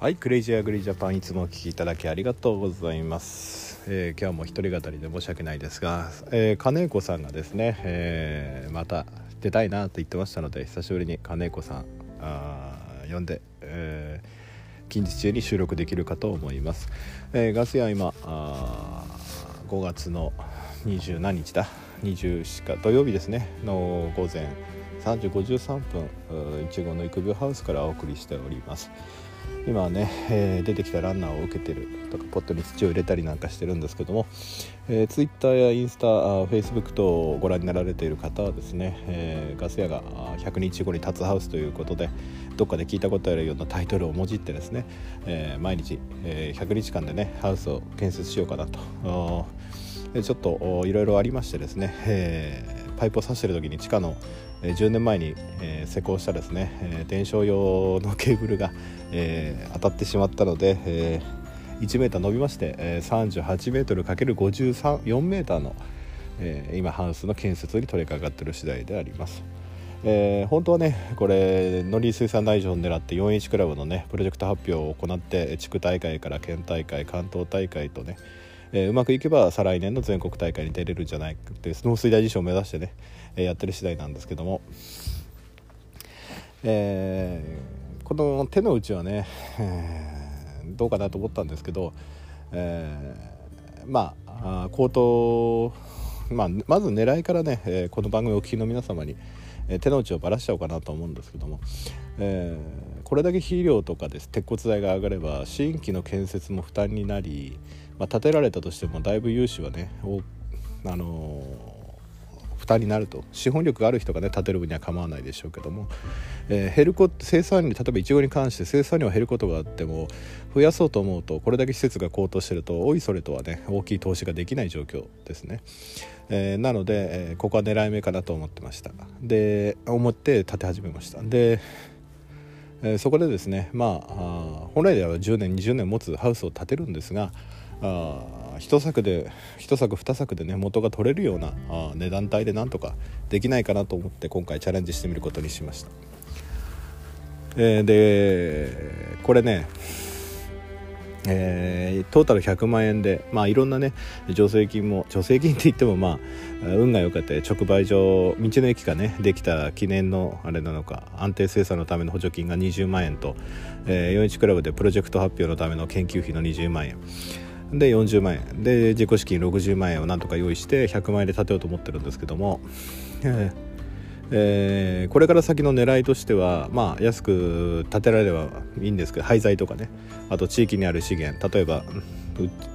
はいクレイジーアグリージャパンいつもお聞きいただきありがとうございます、えー今日も一人語りで申し訳ないですが、えー金子さんがですね、えーまた出たいなと言ってましたので久しぶりに金子さんあ呼んで、え近日中に収録できるかと思います、えガス屋は今あ5月の20何日だ？24か土曜日ですね。の午前3時53分いちごの育苗ハウスからお送りしております。今はね、えー出てきたランナーを受けてるとかポットに土を入れたりなんかしてるんですけども、えー、ツイッターやインスタあフェイスブック等をご覧になられている方はですね、えーガス屋が100日後に立つハウスということでどっかで聞いたことあるようなタイトルをもじってですね、えー毎日、え100日間でねハウスを建設しようかなと。ちょっといろいろありましてですね、えーパイプを刺してる時に地下の、えー10年前に、え施工したですね、えー伝承用のケーブルが、え当たってしまったので、え1メーター伸びまして、えー、38メートル ×4 メーターの、え今ハウスの建設に取り掛かっている次第であります。えー本当はねこれ農林水産大臣を狙って 4H クラブのねプロジェクト発表を行って地区大会から県大会関東大会とね、えーうまくいけば再来年の全国大会に出れるんじゃないかって農水大臣賞を目指してね、えーやってる次第なんですけども、えーこの手の内はね、えーどうかなと思ったんですけど、えーまああー口頭まあ、まず狙いからね、えーこの番組をお聞きの皆様に、え手の内をばらしちゃおうかなと思うんですけども、えーこれだけ肥料とかです鉄骨材が上がれば新規の建設も負担になり、まあ、建てられたとしてもだいぶ融資はねおあのー負担になると。資本力がある人がね建てる分には構わないでしょうけども、えー減るこ生産量例えばいちごに関して生産量が減ることがあっても増やそうと思うとこれだけ施設が高騰してるとおいそれとはね大きい投資ができない状況ですね、えーなので、えここは狙い目かなと思ってました。で思って建て始めました。でえそこでですねまああ本来では10年20年持つハウスを建てるんですがあー一作で一作二作でね元が取れるようなあ値段帯でなんとかできないかなと思って今回チャレンジしてみることにしました、えーでこれねえートータル100万円で、まあ、いろんなね助成金も助成金って言ってもまあ運が良かった直売所道の駅がねできた記念のあれなのか安定生産のための補助金が20万円と、えー、41クラブでプロジェクト発表のための研究費の20万円。で40万円。で自己資金60万円をなんとか用意して100万円で建てようと思ってるんですけども、えーえこれから先の狙いとしてはまあ安く建てられればいいんですけど廃材とかね。あと地域にある資源。例えば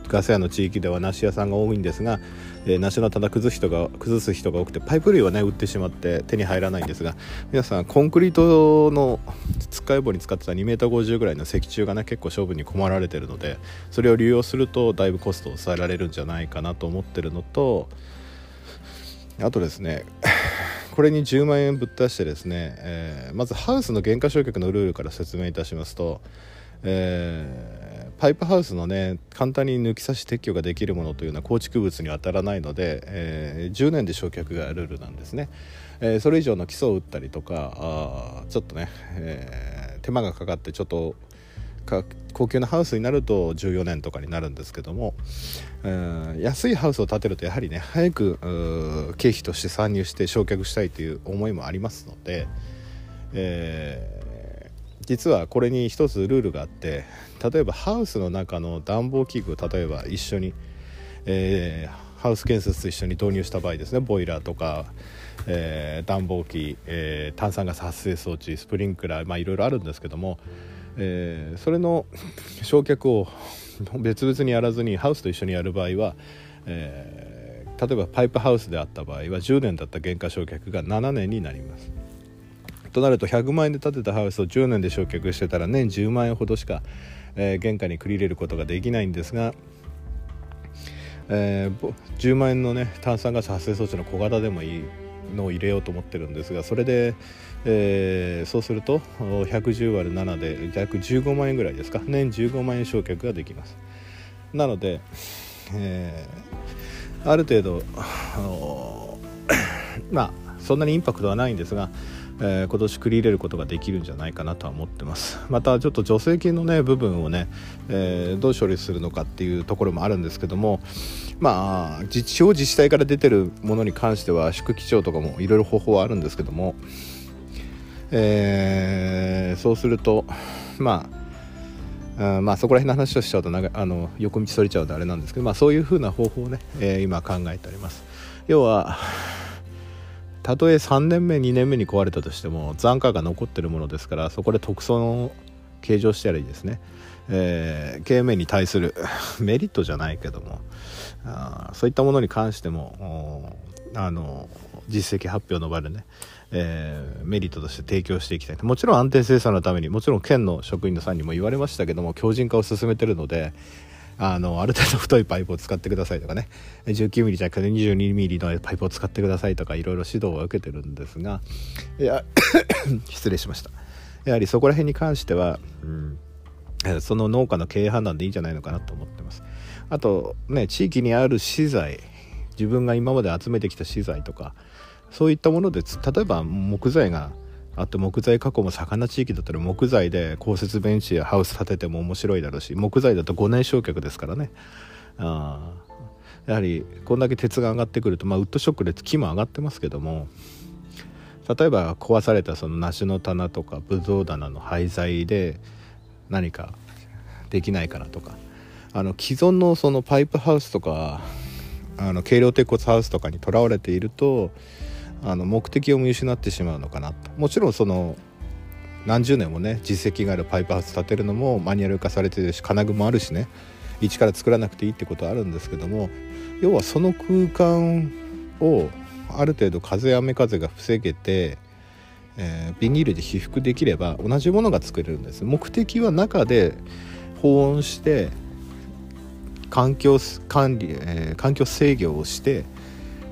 ガス屋の地域では梨屋さんが多いんですが、えー梨の棚崩す人が崩す人が多くてパイプ類はね売ってしまって手に入らないんですが皆さんコンクリートのつっかい棒に使ってた 2m50 ぐらいの石柱がね結構処分に困られてるのでそれを利用するとだいぶコストを抑えられるんじゃないかなと思ってるのとあとですね これに10万円ぶっ出してですね、えーまずハウスの減価償却のルールから説明いたしますと、えーパイプハウスのね簡単に抜き差し撤去ができるものというのは構築物に当たらないので、えー10年で焼却がルールなんですね、えーそれ以上の基礎を打ったりとかあちょっとね、えー手間がかかってちょっと高級なハウスになると14年とかになるんですけども、えー安いハウスを建てるとやはりね早く経費として参入して焼却したいという思いもありますので、え実はこれに一つルールがあって例えばハウスの中の暖房器具例えば一緒に、えーハウス建設と一緒に導入した場合ですねボイラーとか、えー暖房機、えー炭酸ガス発生装置スプリンクラー、まあ、いろいろあるんですけども、えーそれの焼却を別々にやらずにハウスと一緒にやる場合は、えー例えばパイプハウスであった場合は10年だった原価償却が7年になります。となると100万円で建てたハウスを10年で焼却してたら年10万円ほどしか、えー原価に繰り入れることができないんですが、えー10万円のね炭酸ガス発生装置の小型でもいいのを入れようと思ってるんですがそれで、えーそうすると110割る7で約15万円ぐらいですか？年15万円焼却ができます。なので、えーある程度あの まあそんなにインパクトはないんですがえー、今年繰り入れることができるんじゃないかなとは思ってます。またちょっと助成金のね部分をね、えー、どう処理するのかっていうところもあるんですけどもまあ地方自治体から出てるものに関しては宿基調とかもいろいろ方法はあるんですけども、えー、そうするとまああまあそこら辺の話をしちゃうと長あの横道それちゃうとあれなんですけど、まあ、そういうふうな方法をね、えー、今考えております。要はたとえ3年目2年目に壊れたとしても残価が残ってるものですからそこで特措の計上したらいいですね、えー、経営面に対する メリットじゃないけどもあそういったものに関してもあの実績発表の場でね、えー、メリットとして提供していきたいもちろん安定生産のためにもちろん県の職員のさんにも言われましたけども強靭化を進めてるのであのある程度太いパイプを使ってくださいとかね。19mm じゃなくて 22mm のパイプを使ってくださいとかいろいろ指導は受けてるんですがいや 失礼しました。やはりそこら辺に関しては、うん、その農家の経営判断でいいんじゃないのかなと思ってます。あとね地域にある資材自分が今まで集めてきた資材とかそういったもので例えば木材があと木材加工も盛んな地域だったら木材で公設ベンチやハウス建てても面白いだろうし木材だと5年焼却ですからね。あやはりこんだけ鉄が上がってくると、まあ、ウッドショックで木も上がってますけども例えば壊されたその梨の棚とかブドウ棚の廃材で何かできないかなとか。あの既存のそのパイプハウスとかあの軽量鉄骨ハウスとかにとらわれているとあの目的を見失ってしまうのかなと。もちろんその何十年もね実績があるパイプハウス建てるのもマニュアル化されてるし金具もあるしね。一から作らなくていいってことはあるんですけども要はその空間をある程度風雨風が防げて、えー、ビニールで被覆できれば同じものが作れるんです。目的は中で保温して環境管理、えー、環境制御をして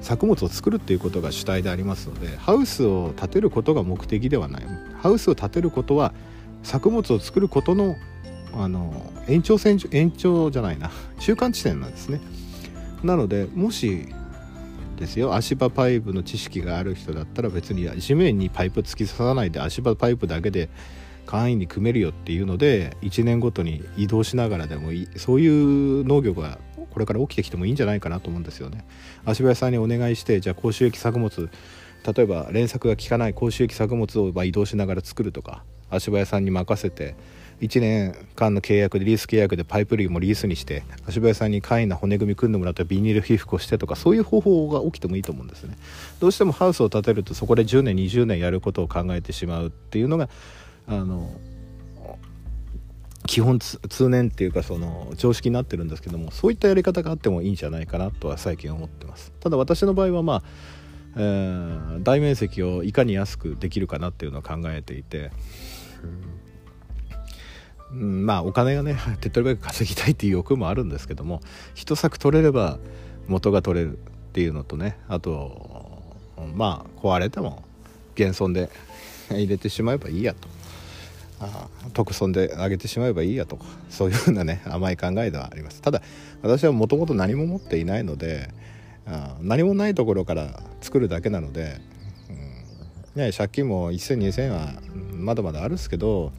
作物を作るっていうことが主体でありますのでハウスを建てることが目的ではない。ハウスを建てることは作物を作ることのあの延長線延長じゃないな。中間地点なんですね。なのでもしですよ足場パイプの知識がある人だったら別に地面にパイプ突き刺さないで足場パイプだけで簡易に組めるよっていうので1年ごとに移動しながらでもいい。そういう農業がこれから起きてきてもいいんじゃないかなと思うんですよね。足場屋さんにお願いしてじゃあ甲州駅作物例えば連作が効かない甲州駅作物を移動しながら作るとか足場屋さんに任せて1年間の契約でリース契約でパイプ類もリースにして足場屋さんに簡易な骨組み組んでもらってビニール被覆をしてとかそういう方法が起きてもいいと思うんですねどうしてもハウスを建てるとそこで10年20年やることを考えてしまうっていうのがあの基本通年っていうかその常識になってるんですけどもそういったやり方があってもいいんじゃないかなとは最近思ってます。ただ私の場合はまあ、えー、大面積をいかに安くできるかなっていうのを考えていて、うん、まあお金がね手っ取り早く稼ぎたいっていう欲もあるんですけども一作取れれば元が取れるっていうのとねあとまあ壊れても現存で入れてしまえばいいやと。特損であげてしまえばいいやと。かそういうふうなね甘い考えではあります。ただ私はもともと何も持っていないのであ何もないところから作るだけなので、うんね、借金も10002000はまだまだあるんですけど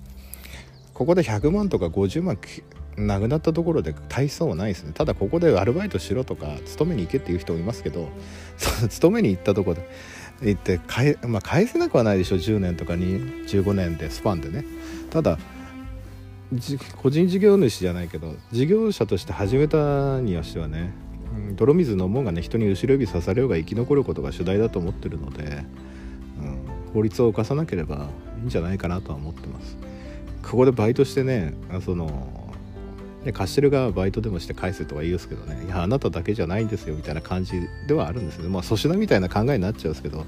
ここで100万とか50万なくなったところで大層はないですね。ただここでアルバイトしろとか勤めに行けっていう人もいますけど勤めに行ったところで行って返,、まあ、返せなくはないでしょ10年とかに15年でスパンでね。ただ個人事業主じゃないけど事業者として始めたにはしてはね、泥水飲もうがね人に後ろ指さされようが生き残ることが主題だと思ってるので、うん、法律を犯さなければいいんじゃないかなとは思ってます。ここでバイトしてねそので貸してる側はバイトでもして返せとは言うんですけどね。いやあなただけじゃないんですよみたいな感じではあるんですねま粗品みたいな考えになっちゃうんですけど。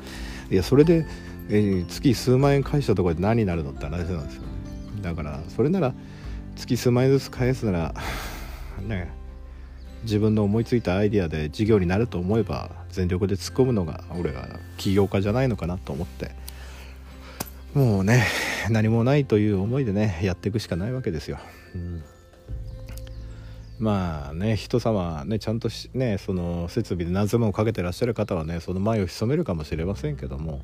いやそれで、えー、月数万円返したところで何になるのって話なんですよ。ねだからそれなら月数万円ずつ返すなら ね自分の思いついたアイデアで事業になると思えば全力で突っ込むのが俺は起業家じゃないのかなと思って。もうね何もないという思いでねやっていくしかないわけですよ。うん。まあね人様ねちゃんとねその設備で何千万をかけてらっしゃる方はねその前を潜めるかもしれませんけども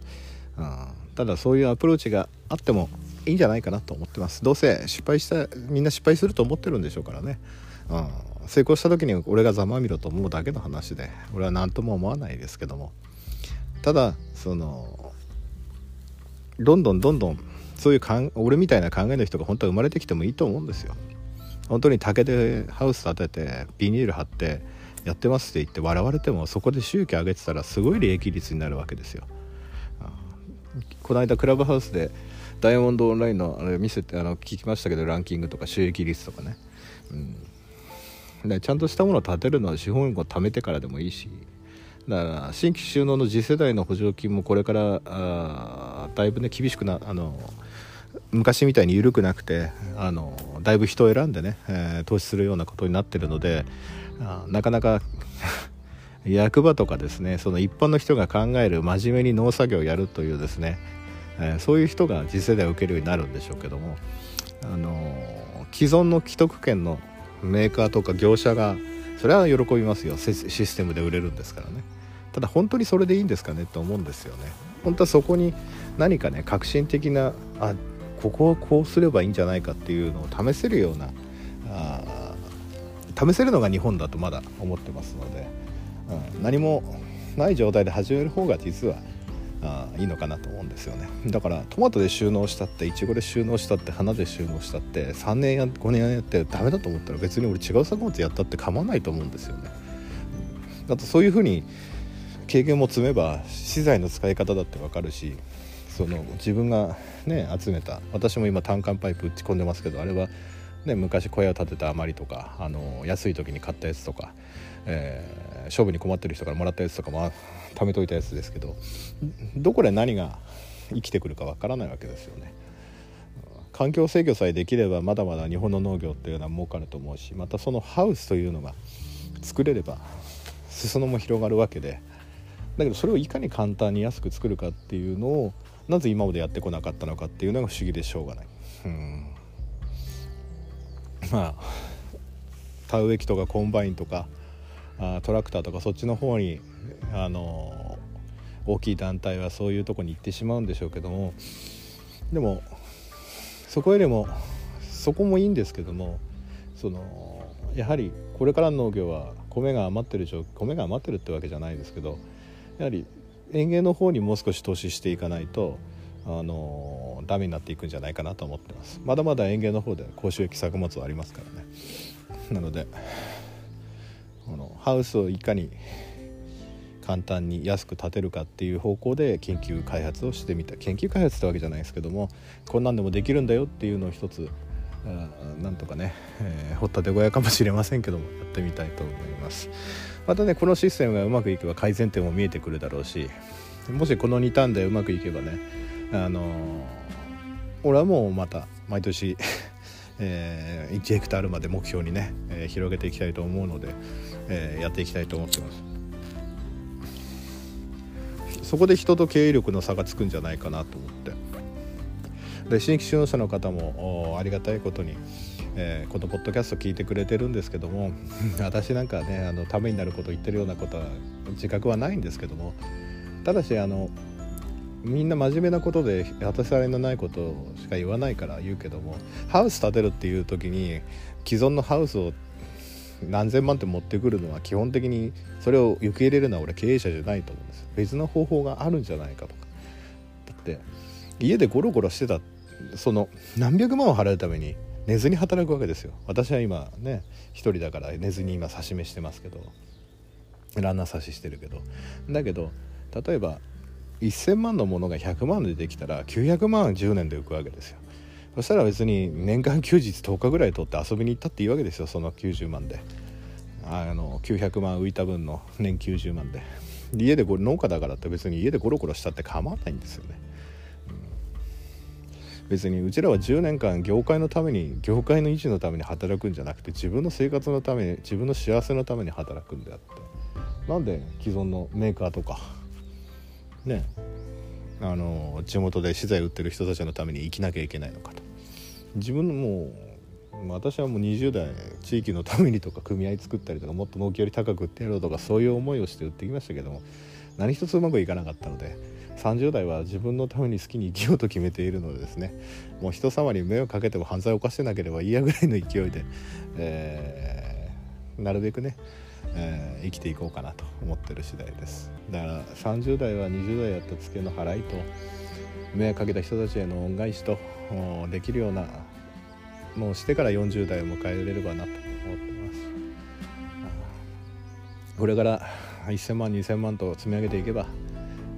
うん、ただそういうアプローチがあってもいいんじゃないかなと思ってます。どうせ失敗したみんな失敗すると思ってるんでしょうからね、うん、成功した時に俺がざまみろと思うだけの話で俺は何とも思わないですけども。ただそのどんどんどんどんそういうかん俺みたいな考えの人が本当は生まれてきてもいいと思うんですよ。本当に竹でハウス建ててビニール貼ってやってますって言って笑われてもそこで収益上げてたらすごい利益率になるわけですよ。この間クラブハウスでダイヤモンドオンラインのあれ見せてあの聞きましたけどランキングとか収益率とかね、うん、でちゃんとしたものを建てるのは資本を貯めてからでもいいし。だから新規収納の次世代の補助金もこれからあだいぶね厳しくなあの昔みたいに緩くなくてあのだいぶ人を選んでね、えー、投資するようなことになってるのであなかなか 役場とかですねその一般の人が考える真面目に農作業をやるというですね、えー、そういう人が次世代を受けるようになるんでしょうけども、あのー、既存の既得権のメーカーとか業者がそれは喜びますよ。システムで売れるんですからね。ただ本当にそれでいいんですかねと思うんですよね。本当はそこに何かね革新的なあここをこうすればいいんじゃないかっていうのを試せるようなあ試せるのが日本だとまだ思ってますので、うん、何もない状態で始める方が実はあいいのかなと思うんですよね。だからトマトで収納したっていちごで収納したって花で収納したって3年や5年やってダメだと思ったら別に俺違う作物やったって構わないと思うんですよね。あとそういうふうに経験も積めば資材の使い方だって分かるしその自分がね集めた私も今単管パイプ打ち込んでますけどあれは、ね、昔小屋を建てた余りとかあの安い時に買ったやつとか、えー、勝負に困ってる人からもらったやつとかも貯めといたやつですけどどこで何が生きてくるかわからないわけですよね。環境制御さえできればまだまだ日本の農業っていうのは儲かると思うしまたそのハウスというのが作れれば裾野も広がるわけでだけどそれをいかに簡単に安く作るかっていうのをなぜ今までやってこなかったのかっていうのが不思議でしょうがない。うんまあ田植え機とかコンバインとかあトラクターとかそっちの方にあの大きい団体はそういうとこに行ってしまうんでしょうけどもでもそこよりもそこもいいんですけどもそのやはりこれからの農業は米が余ってる米が余ってるってわけじゃないですけどやはり園芸の方にもう少し投資していかないとあのダメになっていくんじゃないかなと思ってます。まだまだ園芸の方で高収益作物はありますからね。なのでこのハウスをいかに簡単に安く建てるかっていう方向で研究開発をしてみた。研究開発ってわけじゃないですけどもこんなんでもできるんだよっていうのを一つなんとかね、えー、掘ったて小屋かもしれませんけどもやってみたいと思います。またねこのシステムがうまくいけば改善点も見えてくるだろうしもしこの2ターンでうまくいけばねあのー、俺はもうまた毎年 えー、1ヘクタールまで目標にね、えー、広げていきたいと思うので、えー、やっていきたいと思ってます。そこで人と経営力の差がつくんじゃないかなと思って。で新規就農者の方もありがたいことに、えー、このポッドキャスト聞いてくれてるんですけども 私なんかねあのためになること言ってるようなことは自覚はないんですけどもただしあのみんな真面目なことで当たりのないことしか言わないから言うけどもハウス建てるっていう時に既存のハウスを何千万って持ってくるのは基本的にそれを受け入れるのは俺経営者じゃないと思うんです。別の方法があるんじゃないかとか。だって家でゴロゴロしてたその何百万を払うために寝ずに働くわけですよ。私は今ね一人だから寝ずに今刺し目してますけどランナー刺ししてるけど。だけど例えば1000万のものが100万でできたら900万10年で浮くわけですよ。そしたら別に年間休日10日ぐらい取って遊びに行ったっていいわけですよその90万で。あの900万浮いた分の年90万で。家でこれ農家だからって別に家でゴロゴロしたって構わないんですよね。別にうちらは10年間業界のために業界の維持のために働くんじゃなくて自分の生活のために自分の幸せのために働くんであってなんで既存のメーカーとかねあの地元で資材売ってる人たちのために生きなきゃいけないのかと。自分のもう私はもう20代地域のためにとか組合作ったりとかもっと納期より高く売ってやろうとかそういう思いをして売ってきましたけども何一つうまくいかなかったので30代は自分のために好きに生きようと決めているのでですね。もう人様に迷惑かけても犯罪を犯してなければいいやぐらいの勢いで、えー、なるべくね、えー、生きていこうかなと思ってる次第です。だから30代は20代やったツケの払いと迷惑かけた人たちへの恩返しとできるようなもうしてから40代を迎えれればなと思ってます。これから1000万2000万と積み上げていけば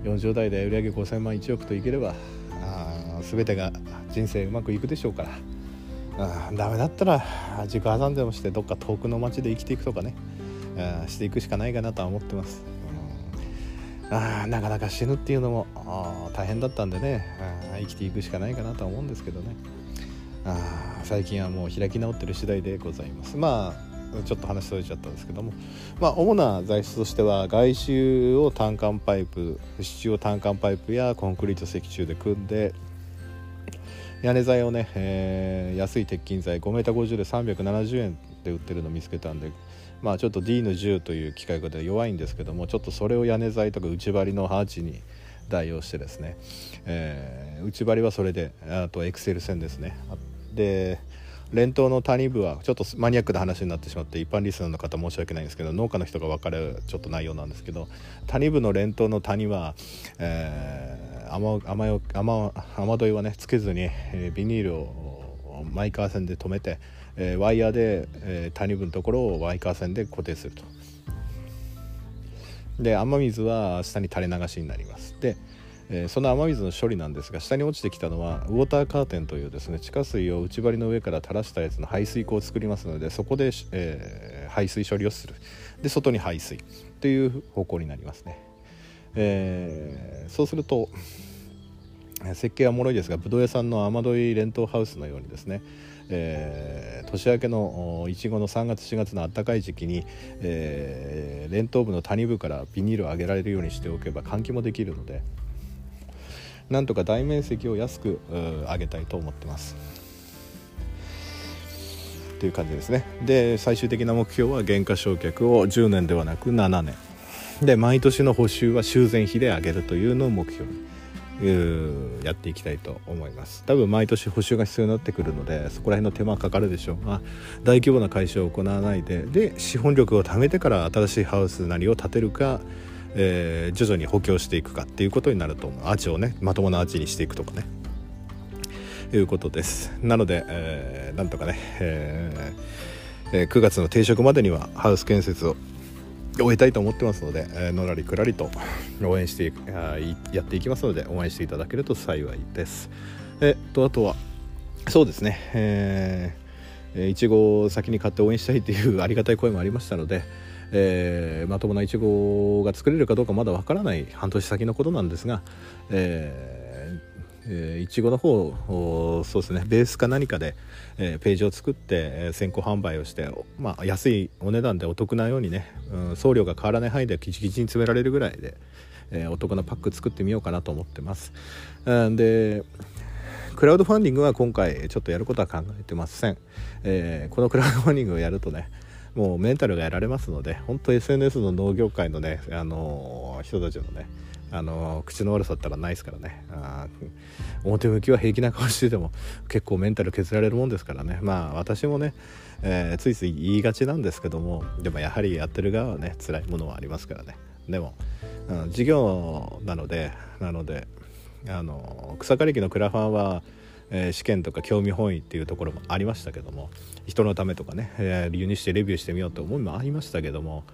40代で売上5000万1億といければあ全てが人生うまくいくでしょうから。あダメだったら自己破産でもしてどっか遠くの町で生きていくとかねあしていくしかないかなとは思ってます、あなかなか死ぬっていうのも大変だったんでねあ生きていくしかないかなとは思うんですけどね。あ最近はもう開き直ってる次第でございます。まあちょっと話それちゃったんですけども、まあ、主な材質としては外周を単管パイプ支柱を単管パイプやコンクリート石柱で組んで屋根材をね、えー、安い鉄筋材 5m50 で370円で売ってるのを見つけたんでまあちょっと D の10という機械が弱いんですけどもちょっとそれを屋根材とか内張りのハーチに代用してですね、えー、内張りはそれであとエクセル線ですね。で連投の谷部はちょっとマニアックな話になってしまって一般リスナーの方申し訳ないんですけど農家の人が分かるちょっと内容なんですけど谷部の連投の谷は、えー、雨雨雨雨どいはねつけずに、えー、ビニールをマイカー線で止めて、えー、ワイヤーで、えー、谷部のところをワイカー線で固定すると。で雨水は下に垂れ流しになりますでえー、その雨水の処理なんですが下に落ちてきたのはウォーターカーテンというですね地下水を内張りの上から垂らしたやつの排水口を作りますのでそこで、えー、排水処理をする。で外に排水。という方向になりますね、えー、そうすると設計はもろいですがぶどう屋さんの雨どい連投ハウスのようにですねえー、年明けのいちごの3月4月の暖かい時期に、えー、連頭部の谷部からビニールを上げられるようにしておけば換気もできるのでなんとか大面積を安く上げたいと思ってます。という感じですね。で最終的な目標は減価償却を10年ではなく7年。で毎年の補修は修繕費で上げるというのを目標にやっていきたいと思います。多分毎年補修が必要になってくるのでそこら辺の手間かかるでしょう。が大規模な改修を行わないでで資本力を貯めてから新しいハウスなりを建てるかえー、徐々に補強していくかっていうことになると思う。アーチをねまともなアーチにしていくとかね。いうことです。なので、えー、なんとかね、えー、9月の定食までにはハウス建設を終えたいと思ってますので、えー、のらりくらりと応援してやっていきますので応援していただけると幸いです。えっとあとはそうですね。えー、いちごを先に買って応援したいというありがたい声もありましたので、えー、まともないちごが作れるかどうかまだわからない半年先のことなんですが、えー、いちごの方そうですねベースか何かで、えー、ページを作って、え、先行販売をして、まあ、安いお値段でお得なようにね、うん、送料が変わらない範囲でキチキチに詰められるぐらいで、え、お得なパック作ってみようかなと思ってます。でクラウドファンディングは今回ちょっとやることは考えてません、えー、このクラウドファンディングをやるとねもうメンタルがやられますので本当 SNS の農業界のね、あの、人たちのねあの、口の悪さったらないですからね。あ表向きは平気な顔してても結構メンタル削られるもんですからね。まあ私もね、えー、ついつい言いがちなんですけどもでもやはりやってる側はね辛いものはありますからね。でも、うん、事業なのでなのであの草刈り機のクラファンはえー、試験とか興味本位っていうところもありましたけども人のためとかね、えー、輸入してレビューしてみようと思いもありましたけども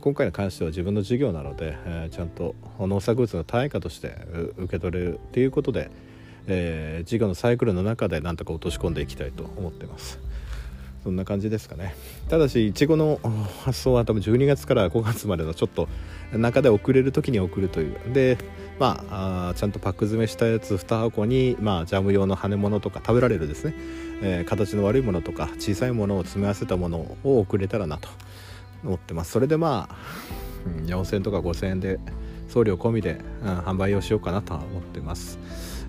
今回に関しては自分の事業なので、え、ちゃんと農作物の対価として受け取れるっていうことで、えー、事業のサイクルの中でなんとか落とし込んでいきたいと思ってます。そんな感じですかねただしいちごの発送は多分12月から5月までのちょっと中で送れる時に送るという。でまああちゃんとパック詰めしたやつ2箱に、まあ、ジャム用の羽物とか食べられるですね、えー、形の悪いものとか小さいものを詰め合わせたものを送れたらなと。思ってます。それでまあ、4000円とか5000円で送料込みで、うん、販売をしようかなと思ってます。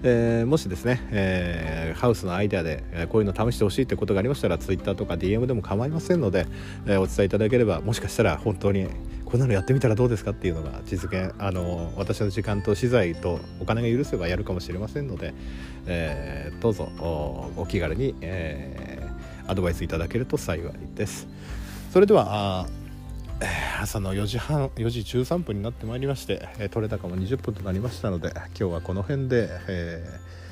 えー、もしですね、えー、ハウスのアイデアで、えこういうの試してほしいってことがありましたら Twitter とか DM でも構いませんので、えお伝えいただければもしかしたら本当にこんなのやってみたらどうですかっていうのが実現あの私の時間と資材とお金が許せばやるかもしれませんので、えー、どうぞお気軽に、えー、アドバイスいただけると幸いです。それでは朝の4時半4時13分になってまいりまして、え、取れ高も20分となりましたので今日はこの辺で、えー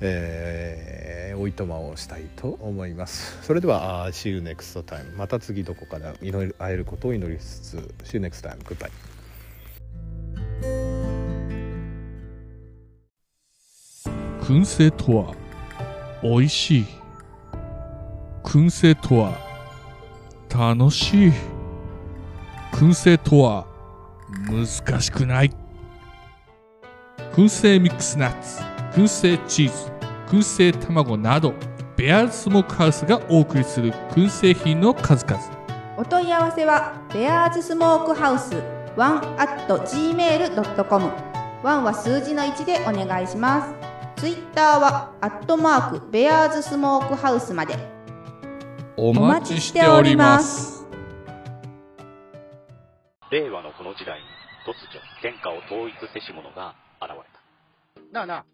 えー、おいとまをしたいと思います。それでは See you next time また次どこかで祈り会えることを祈りつつ See you next time goodbye 燻製とは美味しい。燻製とは楽しい。燻製とは難しくない。燻製ミックスナッツ。燻製チーズ燻製卵などベアーズスモークハウスがお送りする燻製品の数々。お問い合わせはベアーズスモークハウス1 at gmail.com 1は数字の1でお願いします。ツイッターはアットマークベアーズスモークハウスまで。お待ちしております。令和のこの時代に突如天下を統一せし者が現れた。なあなあ